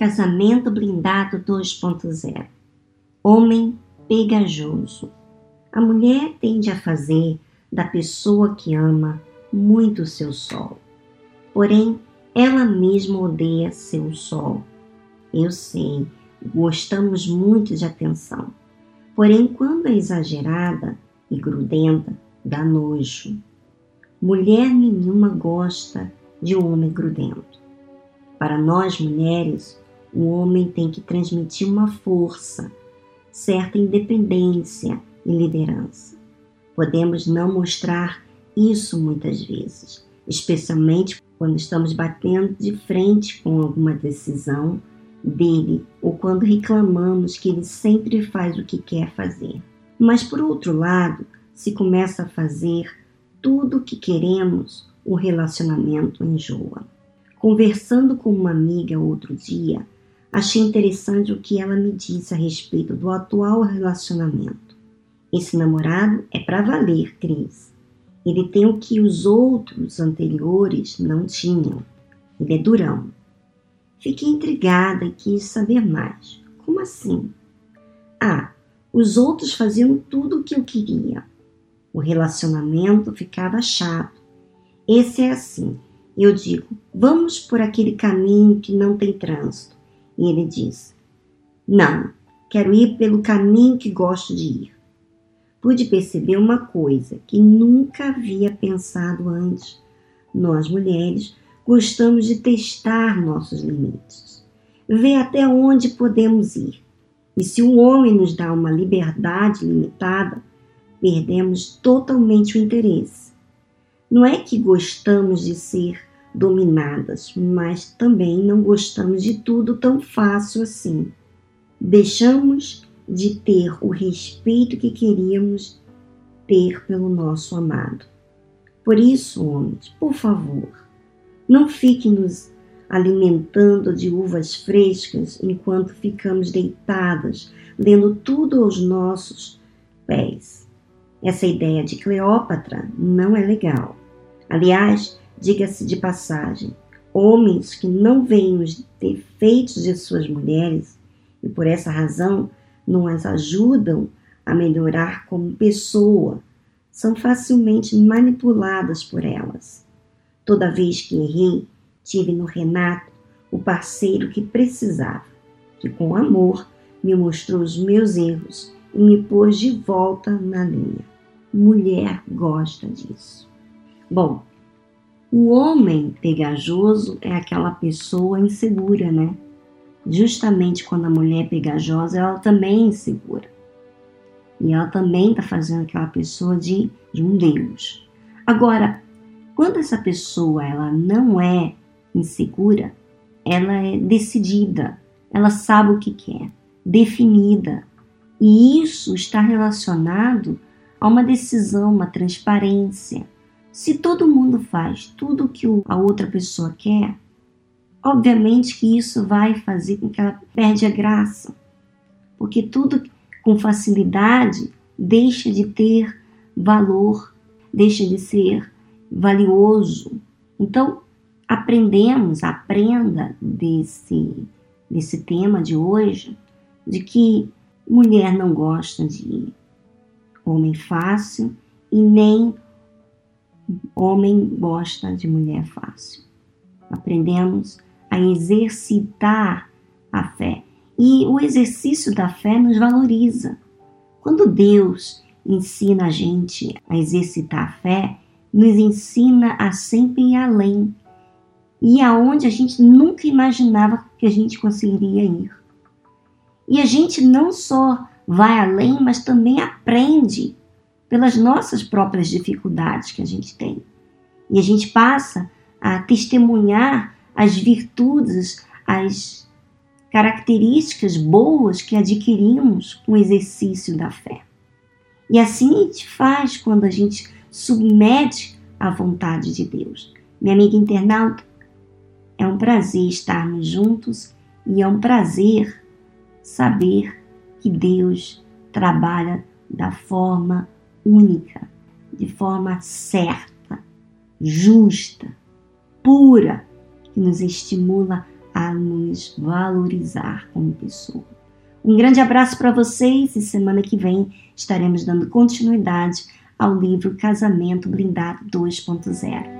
Casamento Blindado 2.0 Homem pegajoso. A mulher tende a fazer da pessoa que ama muito seu sol. Porém, ela mesma odeia seu sol. Eu sei, gostamos muito de atenção. Porém, quando é exagerada e grudenta, dá nojo. Mulher nenhuma gosta de um homem grudento. Para nós mulheres, o homem tem que transmitir uma força, certa independência e liderança. Podemos não mostrar isso muitas vezes, especialmente quando estamos batendo de frente com alguma decisão dele ou quando reclamamos que ele sempre faz o que quer fazer. Mas por outro lado, se começa a fazer tudo o que queremos, o relacionamento enjoa. Conversando com uma amiga outro dia, achei interessante o que ela me disse a respeito do atual relacionamento. Esse namorado é para valer, Cris. Ele tem o que os outros anteriores não tinham. Ele é durão. Fiquei intrigada e quis saber mais. Como assim? Ah, os outros faziam tudo o que eu queria. O relacionamento ficava chato. Esse é assim eu digo: vamos por aquele caminho que não tem trânsito. E ele diz: não, quero ir pelo caminho que gosto de ir. Pude perceber uma coisa que nunca havia pensado antes. Nós mulheres gostamos de testar nossos limites, ver até onde podemos ir. E se o homem nos dá uma liberdade limitada, perdemos totalmente o interesse. Não é que gostamos de ser dominadas, mas também não gostamos de tudo tão fácil assim. Deixamos de ter o respeito que queríamos ter pelo nosso amado. Por isso, homens, por favor, não fiquem nos alimentando de uvas frescas enquanto ficamos deitadas, lendo tudo aos nossos pés. Essa ideia de Cleópatra não é legal. Aliás, diga-se de passagem, homens que não veem os defeitos de suas mulheres e por essa razão não as ajudam a melhorar como pessoa, são facilmente manipuladas por elas. Toda vez que errei, tive no Renato o parceiro que precisava, que com amor me mostrou os meus erros e me pôs de volta na linha. Mulher gosta disso. Bom, o homem pegajoso é aquela pessoa insegura, né? Justamente quando a mulher é pegajosa, ela também é insegura. E ela também está fazendo aquela pessoa de, de um Deus. Agora, quando essa pessoa ela não é insegura, ela é decidida, ela sabe o que quer, definida. E isso está relacionado a uma decisão, uma transparência se todo mundo faz tudo o que a outra pessoa quer, obviamente que isso vai fazer com que ela perde a graça, porque tudo com facilidade deixa de ter valor, deixa de ser valioso. Então, aprendemos, aprenda desse, desse tema de hoje, de que mulher não gosta de homem fácil e nem Homem gosta de mulher fácil. Aprendemos a exercitar a fé. E o exercício da fé nos valoriza. Quando Deus ensina a gente a exercitar a fé, nos ensina a sempre ir além e aonde a gente nunca imaginava que a gente conseguiria ir. E a gente não só vai além, mas também aprende pelas nossas próprias dificuldades que a gente tem. E a gente passa a testemunhar as virtudes, as características boas que adquirimos com o exercício da fé. E assim a gente faz quando a gente submete à vontade de Deus. Minha amiga internauta, é um prazer estarmos juntos e é um prazer saber que Deus trabalha da forma única, de forma certa, justa, pura, que nos estimula a nos valorizar como pessoa. Um grande abraço para vocês e semana que vem estaremos dando continuidade ao livro Casamento Blindado 2.0.